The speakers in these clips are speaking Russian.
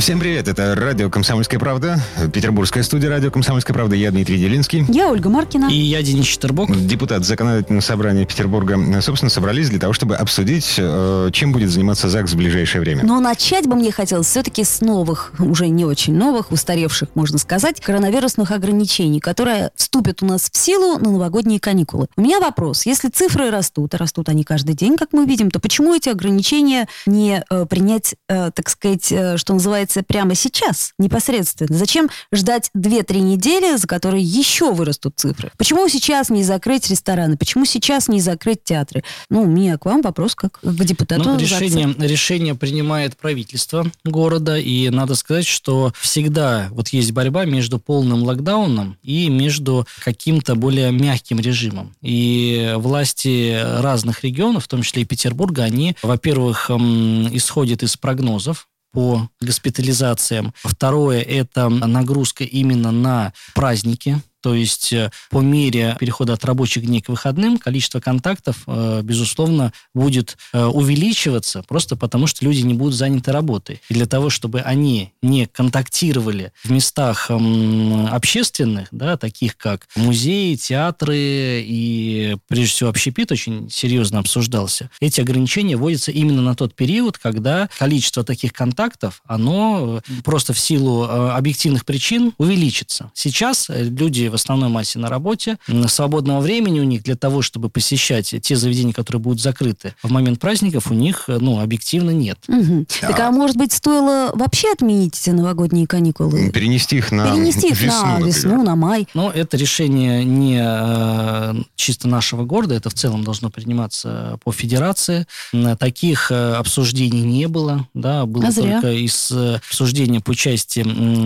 Всем привет, это радио «Комсомольская правда», петербургская студия радио «Комсомольская правда». Я Дмитрий Делинский. Я Ольга Маркина. И я Денис Четербок. Депутат Законодательного собрания Петербурга, собственно, собрались для того, чтобы обсудить, э, чем будет заниматься ЗАГС в ближайшее время. Но начать бы мне хотелось все-таки с новых, уже не очень новых, устаревших, можно сказать, коронавирусных ограничений, которые вступят у нас в силу на новогодние каникулы. У меня вопрос. Если цифры растут, а растут они каждый день, как мы видим, то почему эти ограничения не э, принять, э, так сказать, что называется, прямо сейчас, непосредственно? Зачем ждать 2-3 недели, за которые еще вырастут цифры? Почему сейчас не закрыть рестораны? Почему сейчас не закрыть театры? Ну, у меня к вам вопрос как к депутату. Ну, решение, решение принимает правительство города, и надо сказать, что всегда вот есть борьба между полным локдауном и между каким-то более мягким режимом. И власти разных регионов, в том числе и Петербурга, они, во-первых, исходят из прогнозов, по госпитализациям. Второе – это нагрузка именно на праздники, то есть э, по мере перехода от рабочих дней к выходным количество контактов, э, безусловно, будет э, увеличиваться просто потому, что люди не будут заняты работой. И для того, чтобы они не контактировали в местах общественных, да, таких как музеи, театры и, прежде всего, общепит очень серьезно обсуждался, эти ограничения вводятся именно на тот период, когда количество таких контактов, оно просто в силу объективных причин увеличится. Сейчас люди в основной массе на работе. Свободного времени у них для того, чтобы посещать те заведения, которые будут закрыты в момент праздников, у них, ну, объективно нет. Угу. Так, а может быть, стоило вообще отменить эти новогодние каникулы? Перенести их на Перенести их весну, на например. весну, на май. Но это решение не э, чисто нашего города, это в целом должно приниматься по федерации. Таких э, обсуждений не было, да, было а зря. только из э, обсуждения по части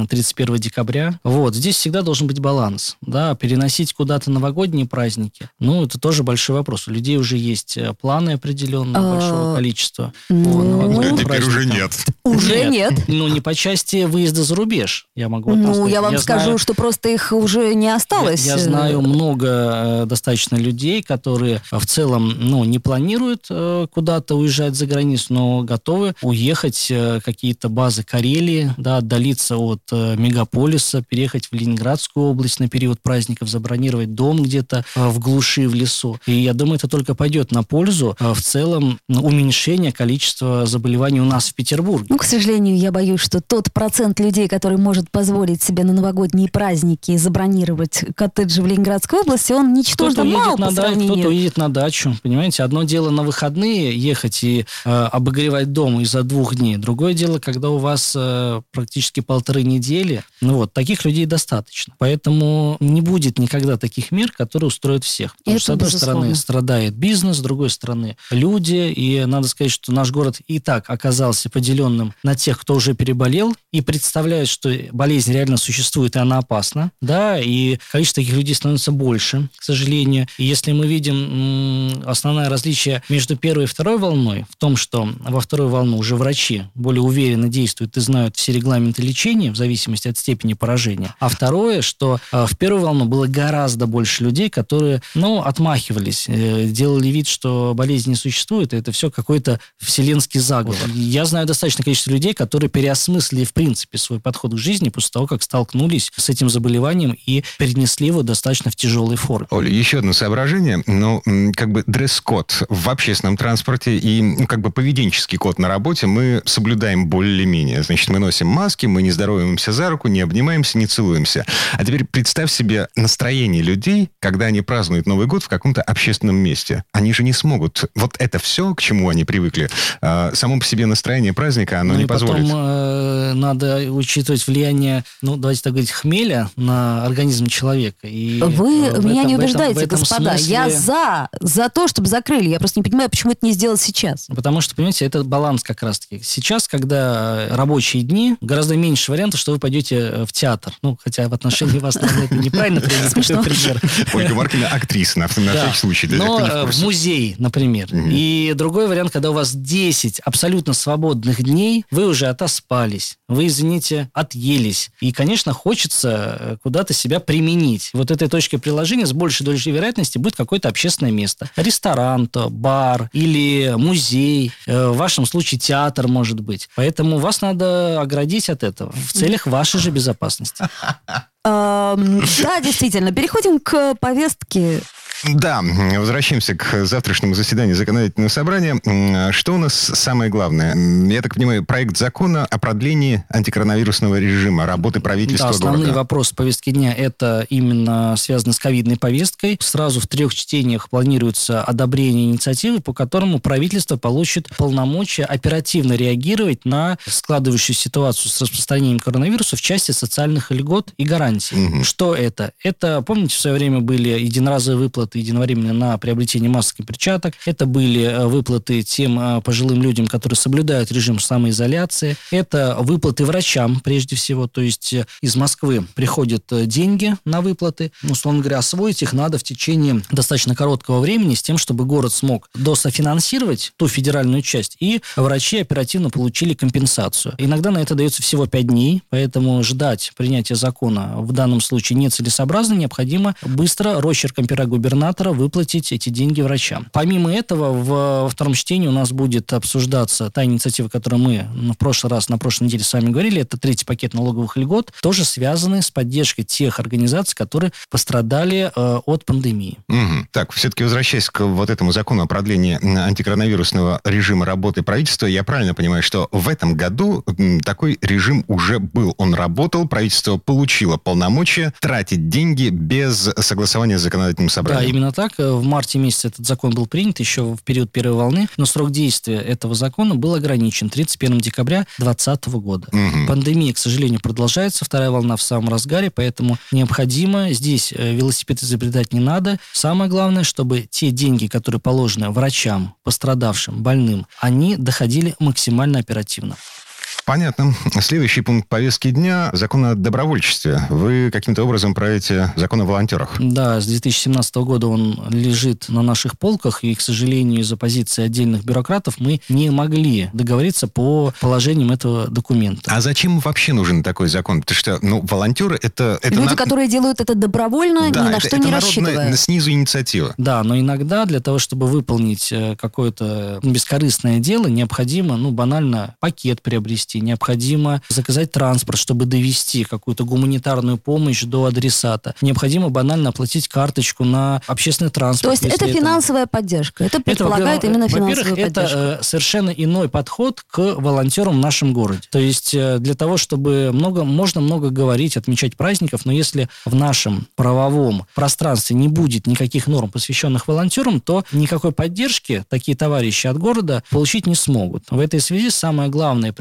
31 декабря. Вот, здесь всегда должен быть баланс да, переносить куда-то новогодние праздники, ну, это тоже большой вопрос. У людей уже есть э, планы определенного А, большого количества. ну, новогодним Теперь уже нет. Уже нет. Ну, не по части выезда за рубеж, я могу Ну, я вам скажу, что просто их уже не осталось. я, я знаю много э, достаточно людей, которые э, в целом ну, не планируют э, куда-то уезжать за границу, но готовы уехать э, какие-то базы Карелии, да, отдалиться от э, мегаполиса, переехать в Ленинградскую область на период праздников, забронировать дом где-то э, в глуши, в лесу. И я думаю, это только пойдет на пользу э, в целом ну, уменьшения количества заболеваний у нас в Петербурге. Ну, к сожалению, я боюсь, что тот процент людей, который может позволить себе на новогодние праздники забронировать коттеджи в Ленинградской области, он ничтожно Кто-то мал по сравнению. кто-то уедет на дачу, понимаете? Одно дело на выходные ехать и э, обогревать дом из-за двух дней. Другое дело, когда у вас э, практически полторы недели. Ну вот, таких людей достаточно. Поэтому не будет никогда таких мер, которые устроят всех. Потому Это что, с одной безусловно. стороны, страдает бизнес, с другой стороны, люди. И надо сказать, что наш город и так оказался поделенным на тех, кто уже переболел и представляет, что болезнь реально существует, и она опасна. Да, и количество таких людей становится больше, к сожалению. И если мы видим основное различие между первой и второй волной в том, что во второй волну уже врачи более уверенно действуют и знают все регламенты лечения в зависимости от степени поражения. А второе, что э, в первую волну было гораздо больше людей, которые, ну, отмахивались, э, делали вид, что болезнь не существует, и это все какой-то вселенский заговор. Я знаю достаточно количество людей, которые переосмыслили, в принципе, свой подход к жизни после того, как столкнулись с этим заболеванием и перенесли его достаточно в тяжелой форме. Оля, еще одно соображение. Ну, как бы дресс-код в общественном транспорте и ну, как бы поведенческий код на работе мы соблюдаем более-менее. Значит, мы носим маски, мы не здороваемся за руку, не обнимаемся, не целуемся. А теперь представь себе настроение людей, когда они празднуют Новый год в каком-то общественном месте. Они же не смогут. Вот это все, к чему они привыкли, а, само по себе настроение праздника, оно Ну не и потом позволит. э, надо учитывать влияние, ну, давайте так говорить, хмеля на организм человека. И, Вы э, в меня этом- не этом- убеждаете, этом господа. смысле- Я за, за то, чтобы закрыли. Я просто не понимаю, почему это не сделать сейчас. Потому что, понимаете, это баланс как раз-таки. Сейчас, когда рабочие дни, гораздо меньше вариантов, что вы пойдете э, в театр. Ну, хотя в отношении вас, наверное, это неправильно привели такой пример. Ольга Маркина актриса, на, всякий случай. Но в э, в музей, например. И другой вариант, когда у вас 10 абсолютно свободных дней, вы уже отоспались, вы, извините, отъелись. И, конечно, хочется э, куда-то себя применить. Вот этой точкой приложения с большей долей вероятности будет какое-то общественное место. Ресторан, то, бар или музей. Э, В вашем случае театр, может быть. Поэтому вас надо оградить от этого в целях вашей же безопасности. Эм, Да, действительно. Переходим к повестке. Да, возвращаемся к завтрашнему заседанию законодательного собрания. Что у нас самое главное? Я так понимаю, проект закона о продлении антикоронавирусного режима работы правительства Да, основные города. вопросы повестки дня – это именно связано с ковидной повесткой. Сразу в трех чтениях планируется одобрение инициативы, по которому правительство получит полномочия оперативно реагировать на складывающуюся ситуацию с распространением коронавируса в части социальных льгот и гарантий. Мгм. Что это? Это, помните, в свое время были единоразовые выплаты единовременно на приобретение масок и перчаток. Это были э, выплаты тем э, пожилым людям, которые соблюдают режим самоизоляции. Это выплаты врачам, прежде всего. То есть э, из Москвы приходят деньги на выплаты. Условно говоря, освоить их надо в течение достаточно короткого времени с тем, чтобы город смог дософинансировать ту федеральную часть, и врачи оперативно получили компенсацию. Иногда на это дается всего 5 дней, поэтому ждать принятия закона в данном случае нецелесообразно, необходимо быстро росчерком пера губернатора выплатить эти деньги врачам. Помимо этого, в, во втором чтении у нас будет обсуждаться та инициатива, которую мы ну, в прошлый раз, на прошлой неделе с вами говорили, это третий пакет налоговых льгот, тоже связаны с поддержкой тех организаций, которые пострадали э, от пандемии. Мгм. Так, все-таки возвращаясь к вот этому закону о продлении антикоронавирусного режима работы правительства, я правильно понимаю, что в этом году такой режим уже был. Он работал, правительство получило полномочия тратить деньги без согласования с законодательным Да, собранием. Именно так. Э, В марте месяце этот закон был принят еще в период первой волны, но срок действия этого закона был ограничен 31 декабря 2020 года. Мгм. Пандемия, к сожалению, продолжается, вторая волна в самом разгаре, поэтому необходимо здесь э, велосипед изобретать не надо. Самое главное, чтобы те деньги, которые положены врачам, пострадавшим, больным, они доходили максимально оперативно. Понятно. Следующий пункт повестки дня – закон о добровольчестве. Вы каким-то образом правите закон о волонтерах. Да, с 2017 года он лежит на наших полках, и, к сожалению, из-за позиции отдельных бюрократов мы не могли договориться по положениям этого документа. А зачем вообще нужен такой закон? Потому что, ну, волонтеры – это... это Люди, на- которые делают это добровольно, Да, ни на это- что это не рассчитывая. снизу инициатива. Да, но иногда для того, чтобы выполнить э, какое-то бескорыстное дело, необходимо, ну, банально пакет приобрести, необходимо заказать транспорт, чтобы довести какую-то гуманитарную помощь до адресата. Необходимо банально оплатить карточку на общественный То транспорт. есть если это финансовая поддержка. Это Это, предполагает во-первых, именно во-первых, финансовую это поддержку. э, совершенно иной подход к волонтерам в нашем городе. То есть э, для того, чтобы много, можно много говорить, отмечать праздников, но если в нашем правовом пространстве не будет никаких норм, посвященных волонтерам, то никакой поддержки такие товарищи от города получить не смогут. В этой связи самое главное и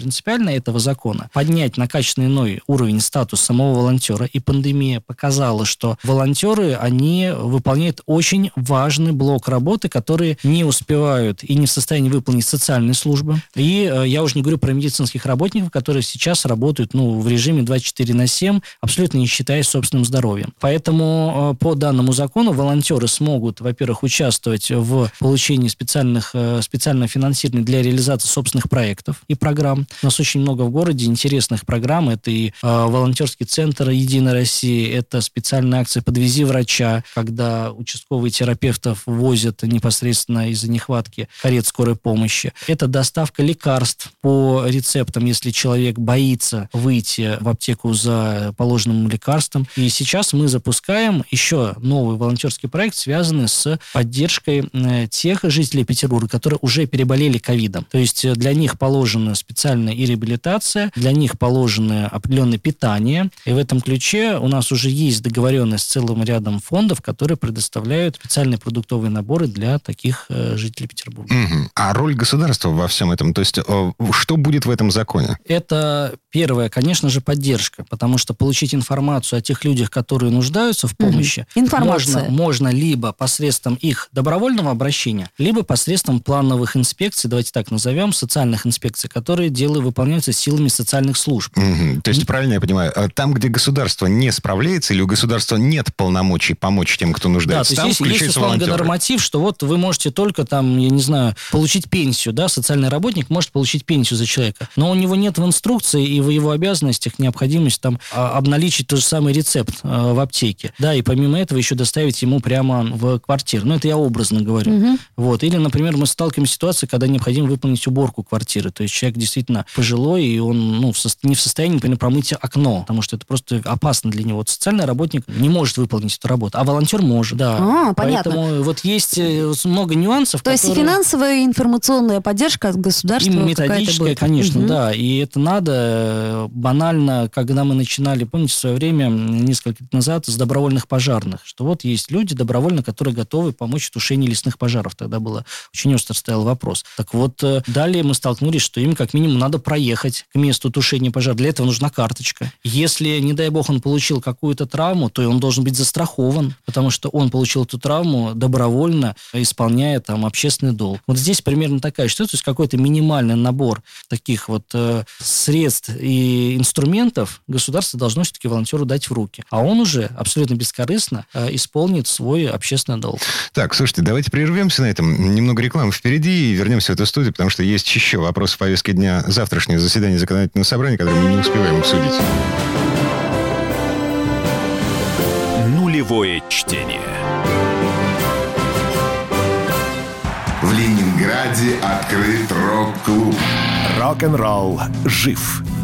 принципиальное этого закона – поднять на качественный иной уровень статус самого волонтера. И пандемия показала, что волонтеры, они выполняют очень важный блок работы, которые не успевают и не в состоянии выполнить социальные службы. И э, я уже не говорю про медицинских работников, которые сейчас работают ну, в режиме 24 на 7, абсолютно не считаясь собственным здоровьем. Поэтому э, по данному закону волонтеры смогут, во-первых, участвовать в получении специальных, э, специального финансирования для реализации собственных проектов и программ. У нас очень много в городе интересных программ. Это и э, волонтерский центр «Единой России», это специальная акция «Подвези врача», когда участковые терапевтов возят непосредственно из-за нехватки карет скорой помощи. Это доставка лекарств по рецептам, если человек боится выйти в аптеку за положенным лекарством. И сейчас мы запускаем еще новый волонтерский проект, связанный с поддержкой э, тех жителей Петербурга, которые уже переболели ковидом. То есть э, для них положена специальная и реабилитация, для них положено определенное питание. И в этом ключе у нас уже есть договоренность с целым рядом фондов, которые предоставляют специальные продуктовые наборы для таких э, жителей Петербурга. Мгм. А роль государства во всем этом? То есть, э, что будет в этом законе? Это первое, конечно же, поддержка, потому что получить информацию о тех людях, которые нуждаются в помощи, Информация. можно, можно либо посредством их добровольного обращения, либо посредством плановых инспекций, давайте так назовем, социальных инспекций, которые делают, выполняют выполняются силами социальных служб. Угу. То есть, правильно я понимаю, э, там, где государство не справляется или у государства нет полномочий помочь тем, кто нуждается, да, там есть, включается есть условно норматив, что вот вы можете только там, я не знаю, получить пенсию, да, социальный работник может получить пенсию за человека, но у него нет в инструкции и в его обязанностях необходимость там а, обналичить тот же самый рецепт э, в аптеке, да, и помимо этого еще доставить ему прямо в квартиру. Ну, это я образно говорю. Угу. Вот. Или, например, мы сталкиваемся с ситуацией, когда необходимо выполнить уборку квартиры, то есть человек действительно пожилой, и он ну, не в состоянии, например, промыть окно, потому что это просто опасно для него. Вот социальный работник не может выполнить эту работу, а волонтер может, да. А, понятно. Поэтому вот есть э, много нюансов. То которые... есть финансовая информационная поддержка от государства И методическая, конечно, угу. да. И это надо э, банально, когда мы начинали, помните, в свое время, несколько лет назад, с добровольных пожарных, что вот есть люди добровольно, которые готовы помочь в тушении лесных пожаров. Тогда было очень остро стоял вопрос. Так вот, э, далее мы столкнулись, что им как минимум надо проехать к месту тушения пожара. Для этого нужна карточка. Если, не дай бог, он получил какую-то травму, то он должен быть застрахован, потому что он получил эту травму добровольно, исполняя там общественный долг. Вот здесь примерно такая ситуация, то есть какой-то минимальный набор таких вот э, средств и инструментов государство должно все-таки волонтеру дать в руки. А он уже абсолютно бескорыстно э, исполнит свой общественный долг. Так, слушайте, давайте прервемся на этом. Немного рекламы впереди и вернемся в эту студию, потому что есть еще вопросы повестки дня завтрашнего заседания законодательного собрания, которые мы не успеваем обсудить. Нулевое чтение. В Ленинграде открыт рок-клуб. Рок-н-ролл жив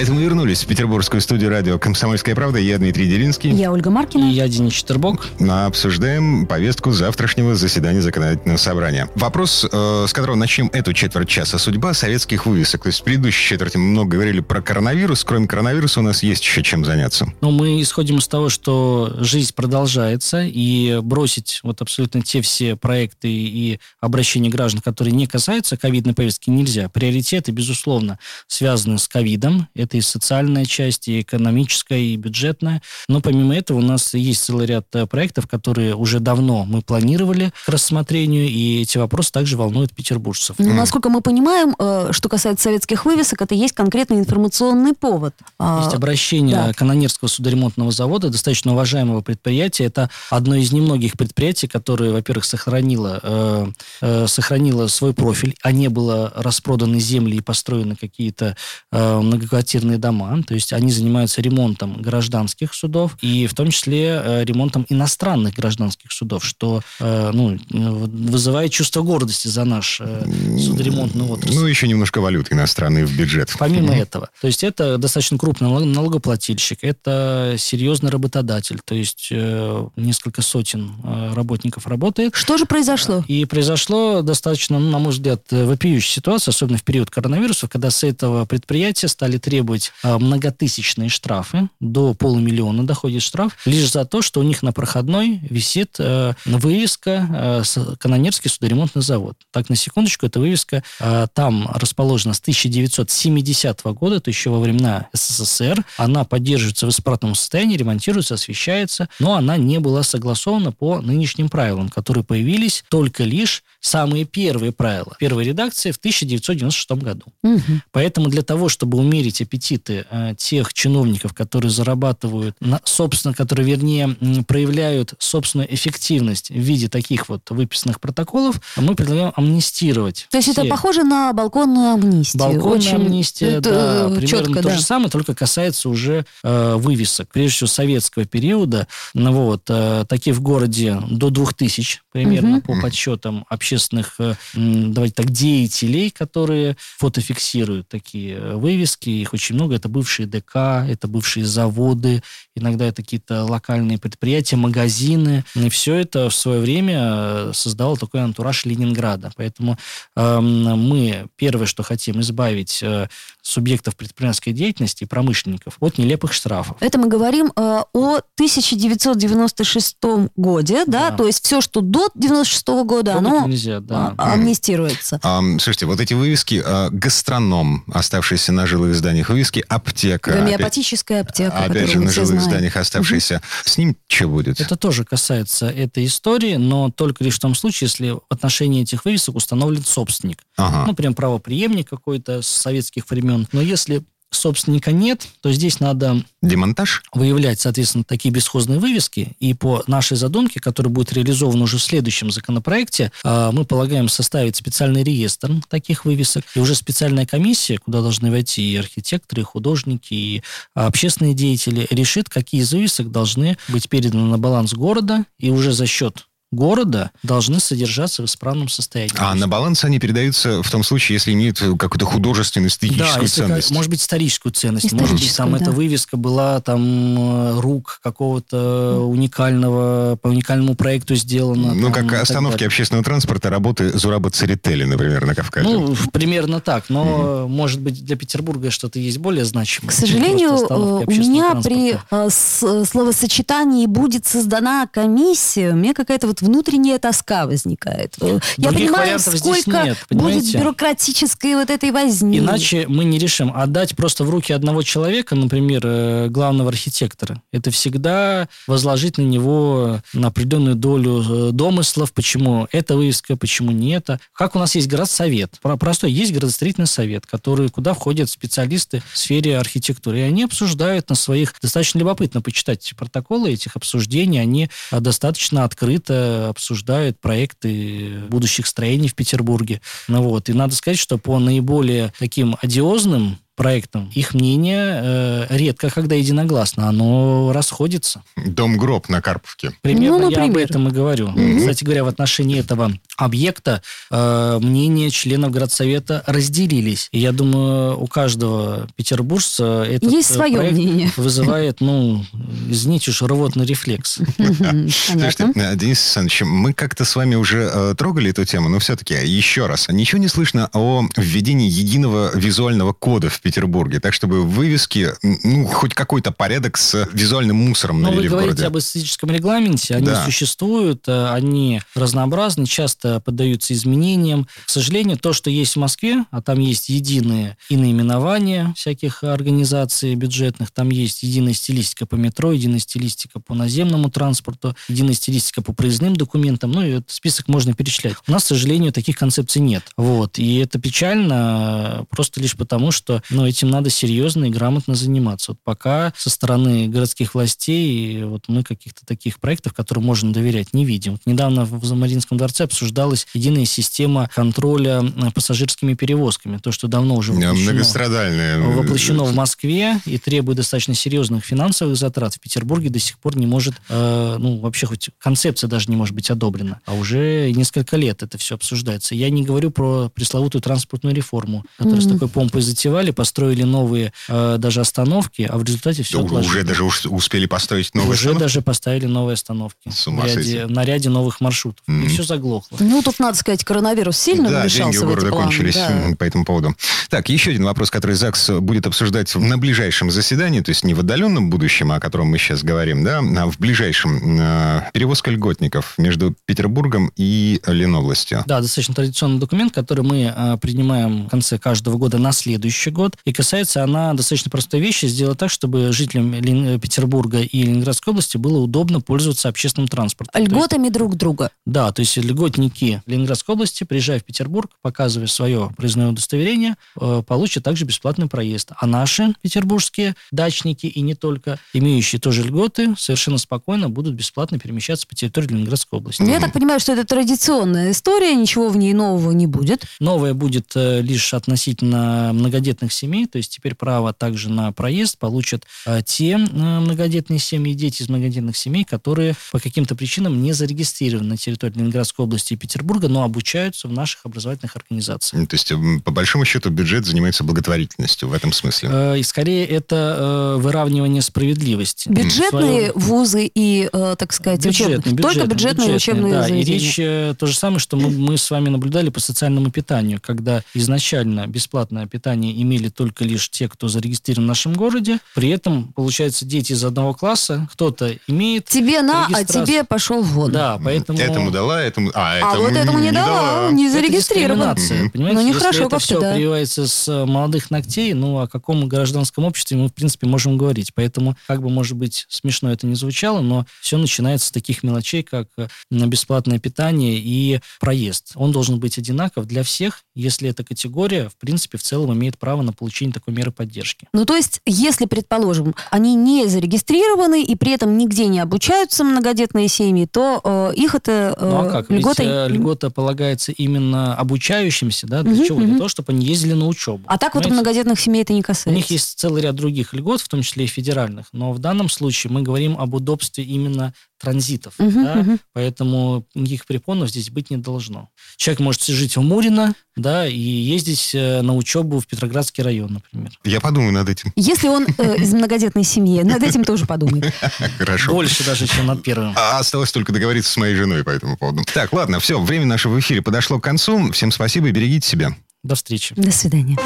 Это мы вернулись в петербургскую студию радио «Комсомольская правда». Я Дмитрий Делинский. Я Ольга Маркина. И я Денис Четербок. Мы обсуждаем повестку завтрашнего заседания законодательного собрания. Вопрос, э, с которого начнем эту четверть часа. Судьба советских вывесок. То есть в предыдущей четверти мы много говорили про коронавирус. Кроме коронавируса у нас есть еще чем заняться. Ну, мы исходим из того, что жизнь продолжается, и бросить вот абсолютно те все проекты и обращения граждан, которые не касаются ковидной повестки, нельзя. Приоритеты, безусловно, связаны с ковидом. Это и социальная часть, и экономическая, и бюджетная. Но помимо этого у нас есть целый ряд э, проектов, которые уже давно мы планировали к рассмотрению, и эти вопросы также волнуют петербуржцев. Ну, насколько мы понимаем, э, что касается советских вывесок, это есть конкретный информационный повод. А, есть обращение да. Канонерского судоремонтного завода, достаточно уважаемого предприятия. Это одно из немногих предприятий, которое, во-первых, сохранило, э, э, сохранило свой профиль, а не было распроданы земли и построены какие-то э, многоквартирные квартирные дома, то есть они занимаются ремонтом гражданских судов и в том числе э, ремонтом иностранных гражданских судов, что э, ну, вызывает чувство гордости за наш э, судоремонтный отрасль. Ну, еще немножко валюты иностранной в бюджет. Помимо mm-hmm. этого. То есть это достаточно крупный налогоплательщик, это серьезный работодатель, то есть несколько сотен работников работает. Что же произошло? И произошло достаточно, ну, на мой взгляд, вопиющая ситуация, особенно в период коронавируса, когда с этого предприятия стали требовать требовать а, многотысячные штрафы, до полумиллиона доходит штраф, лишь за то, что у них на проходной висит э, вывеска э, «Канонерский судоремонтный завод». Так, на секундочку, эта вывеска э, там расположена с 1970 года, то еще во времена СССР. Она поддерживается в исправном состоянии, ремонтируется, освещается, но она не была согласована по нынешним правилам, которые появились только лишь самые первые правила первой редакции в 1996 году. Угу. Поэтому для того, чтобы умерить аппетит реквизиты э, тех чиновников, которые зарабатывают, собственно, которые, вернее, проявляют собственную эффективность в виде таких вот выписанных протоколов, мы предлагаем амнистировать. То есть все. это похоже на балконную амнистию? Балконная Очень... амнистия, это да, примерно четко, то да. же самое, только касается уже э, вывесок. Прежде всего, советского периода, ну вот, э, таких в городе до 2000 примерно угу. по подсчетам общественных, э, давайте так, деятелей, которые фотофиксируют такие э, вывески. Их очень много. Это бывшие ДК, это бывшие заводы, иногда это какие-то локальные предприятия, магазины. И все это в свое время э, создало такой антураж Ленинграда. Поэтому э, мы первое, что хотим, избавить э, субъектов предпринимательской деятельности и промышленников от нелепых штрафов. Это мы говорим э, о 1996 годе, да? да, то есть все, что до 96 года, Трогать оно нельзя, да. а, амнистируется. А, слушайте, вот эти вывески, а, гастроном, оставшиеся на жилых зданиях, вывески аптека. Гомеопатическая аптека. Опять же, на жилых знаем. зданиях оставшиеся. Угу. С ним что будет? Это тоже касается этой истории, но только лишь в том случае, если в отношении этих вывесок установлен собственник. Ага. Ну, прям правоприемник какой-то с советских времен. Но если собственника нет, то здесь надо... Демонтаж? Выявлять, соответственно, такие бесхозные вывески. И по нашей задумке, которая будет реализована уже в следующем законопроекте, а, мы полагаем составить специальный реестр таких вывесок. И уже специальная комиссия, куда должны войти и архитекторы, и художники, и общественные деятели, решит, какие из вывесок должны быть переданы на баланс города. И уже за счет города должны содержаться в исправном состоянии. А на баланс они передаются в том случае, если имеют какую-то художественную, эстетическую да, ценность? может быть, историческую ценность. Может быть, там да. эта вывеска была там э, рук какого-то уникального, по уникальному проекту сделана. Ну, там, как остановки общественного транспорта, работы Зураба Церетели, например, на Кавказе. Ну, примерно так. Но, угу. может быть, для Петербурга что-то есть более значимое. К сожалению, э, у меня при э, словосочетании «будет создана комиссия», мне какая-то вот вот внутренняя тоска возникает. Других Я понимаю, сколько нет, будет бюрократической вот этой возни. Иначе мы не решим. Отдать просто в руки одного человека, например, э, главного архитектора, это всегда возложить на него на определенную долю э, домыслов, почему эта вывеска, почему не это. Как у нас есть городсовет. Простой, есть градостроительный совет, который, куда входят специалисты в сфере архитектуры. И они обсуждают на своих... Достаточно любопытно почитать протоколы этих обсуждений. Они э, достаточно открыто обсуждают проекты будущих строений в Петербурге. Ну вот, и надо сказать, что по наиболее таким одиозным проектом, их мнение э, редко когда единогласно, оно расходится. Дом-гроб на Карповке. Примерно ну, я об этом и говорю. Mm-hmm. Кстати говоря, в отношении этого объекта э, мнения членов городсовета разделились. И я думаю, у каждого петербуржца этот Есть свое проект мнение. вызывает, ну, извините уж, рвотный рефлекс. Слушайте, э, Денис Александрович, мы как-то с вами уже э, трогали эту тему, но все-таки еще раз. Ничего не слышно о введении единого визуального кода в Петербурге, так чтобы вывески, ну, хоть какой-то порядок с визуальным мусором Но навели вы говорите об эстетическом регламенте, они да. существуют, э, они разнообразны, часто поддаются изменениям. К сожалению, то, что есть в Москве, а там есть единые и наименования всяких организаций бюджетных, там есть единая стилистика по метро, единая стилистика по наземному транспорту, единая стилистика по проездным документам, ну и этот список можно перечислять. У нас, к сожалению, таких концепций нет. Вот. И это печально просто лишь потому, что но этим надо серьезно и грамотно заниматься. Вот пока со стороны городских властей вот мы каких-то таких проектов, которым можно доверять, не видим. Вот недавно в Мариинском дворце обсуждалась единая система контроля э, пассажирскими перевозками. То, что давно уже воплощено, воплощено в Москве и требует достаточно серьезных финансовых затрат. В Петербурге до сих пор не может, э, ну, вообще хоть концепция даже не может быть одобрена. А уже несколько лет это все обсуждается. Я не говорю про пресловутую транспортную реформу, которую mm-hmm. с такой помпой затевали, построили новые э, даже остановки, а в результате все да, Уже даже успели построить новые уже остановки? даже поставили новые остановки. С ума в ряде, на ряде новых маршрутов. Mm-hmm. И все заглохло. Ну, тут, надо сказать, коронавирус сильно да, вмешался деньги у города кончились да. по этому поводу. Так, еще один вопрос, который ЗАГС будет обсуждать на ближайшем заседании, то есть не в отдаленном будущем, о котором мы сейчас говорим, да, а в ближайшем. Э, перевозка льготников между Петербургом и Ленобластью. Да, достаточно традиционный документ, который мы э, принимаем в конце каждого года на следующий год. И касается она достаточно простой вещи, сделать так, чтобы жителям Лен- Петербурга и Ленинградской области было удобно пользоваться общественным транспортом. То есть- Льготами друг друга. да, то есть льготники Ленинградской области, приезжая в Петербург, показывая свое проездное удостоверение, э, получат также бесплатный проезд. А наши петербургские дачники и не только, имеющие тоже льготы, совершенно спокойно будут бесплатно перемещаться по территории Ленинградской области. Ну, Я так понимаю, что это традиционная история, ничего в ней нового не будет. Новое будет э, лишь относительно многодетных семей, то есть теперь право также на проезд получат э, те э, многодетные семьи, дети из многодетных семей, которые по каким-то причинам не зарегистрированы на территории Ленинградской области и Петербурга, но обучаются в наших образовательных организациях. То есть, по большому счету, бюджет занимается благотворительностью в этом смысле. Э, И скорее это э, выравнивание справедливости. Бюджетные Своё- вузы и, э, так сказать, учебные. Бюджетные, Только бюджетные, бюджетные учебные да. И заведения. речь э, то же самое, что мы, мы с вами наблюдали по социальному питанию, когда изначально бесплатное питание имели только лишь те, кто зарегистрирован в нашем городе. При этом, получается, дети из одного класса, кто-то имеет... Тебе на, а тебе пошел вон. Да, поэтому... Этому дала, этому... А, А этому вот этому не дала, не Это зарегистрирован. дискриминация, Мгм. понимаете? Ну, нехорошо это как-то, все да. прививается с э, молодых ногтей, ну, о каком гражданском обществе мы, в принципе, можем говорить. Поэтому, как бы, может быть, смешно это не звучало, но все начинается с таких мелочей, как э, бесплатное питание и проезд. Он должен быть одинаков для всех, если эта категория, в принципе, в целом имеет право на получение такой меры поддержки. Ну, то есть, если, предположим, они не зарегистрированы и при этом нигде не обучаются многодетные семьи, то э, их это э, Ну а как? Ведь льготой- э, льгота полагается именно обучающимся, да, для Мгм, чего? Для мгм. того, чтобы они ездили на учебу. А так вот у Понимаете? многодетных семей это не У касается. них есть целый ряд других льгот, в том числе и федеральных. Но в данном случае мы говорим об удобстве именно транзитов. Мгм, да, мгм. Поэтому никаких препонов здесь быть не должно. Человек может жить в Мурино, да, и ездить э, на учебу в Петроградский район, например. Я подумаю над этим. Если он э, из многодетной семьи, над этим тоже подумай. Хорошо. Больше даже, чем над первым. А осталось только договориться с моей женой по этому поводу. Так, ладно, все, время нашего в эфире подошло к концу. Всем спасибо и берегите себя. До встречи. До свидания.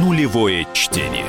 Нулевое чтение.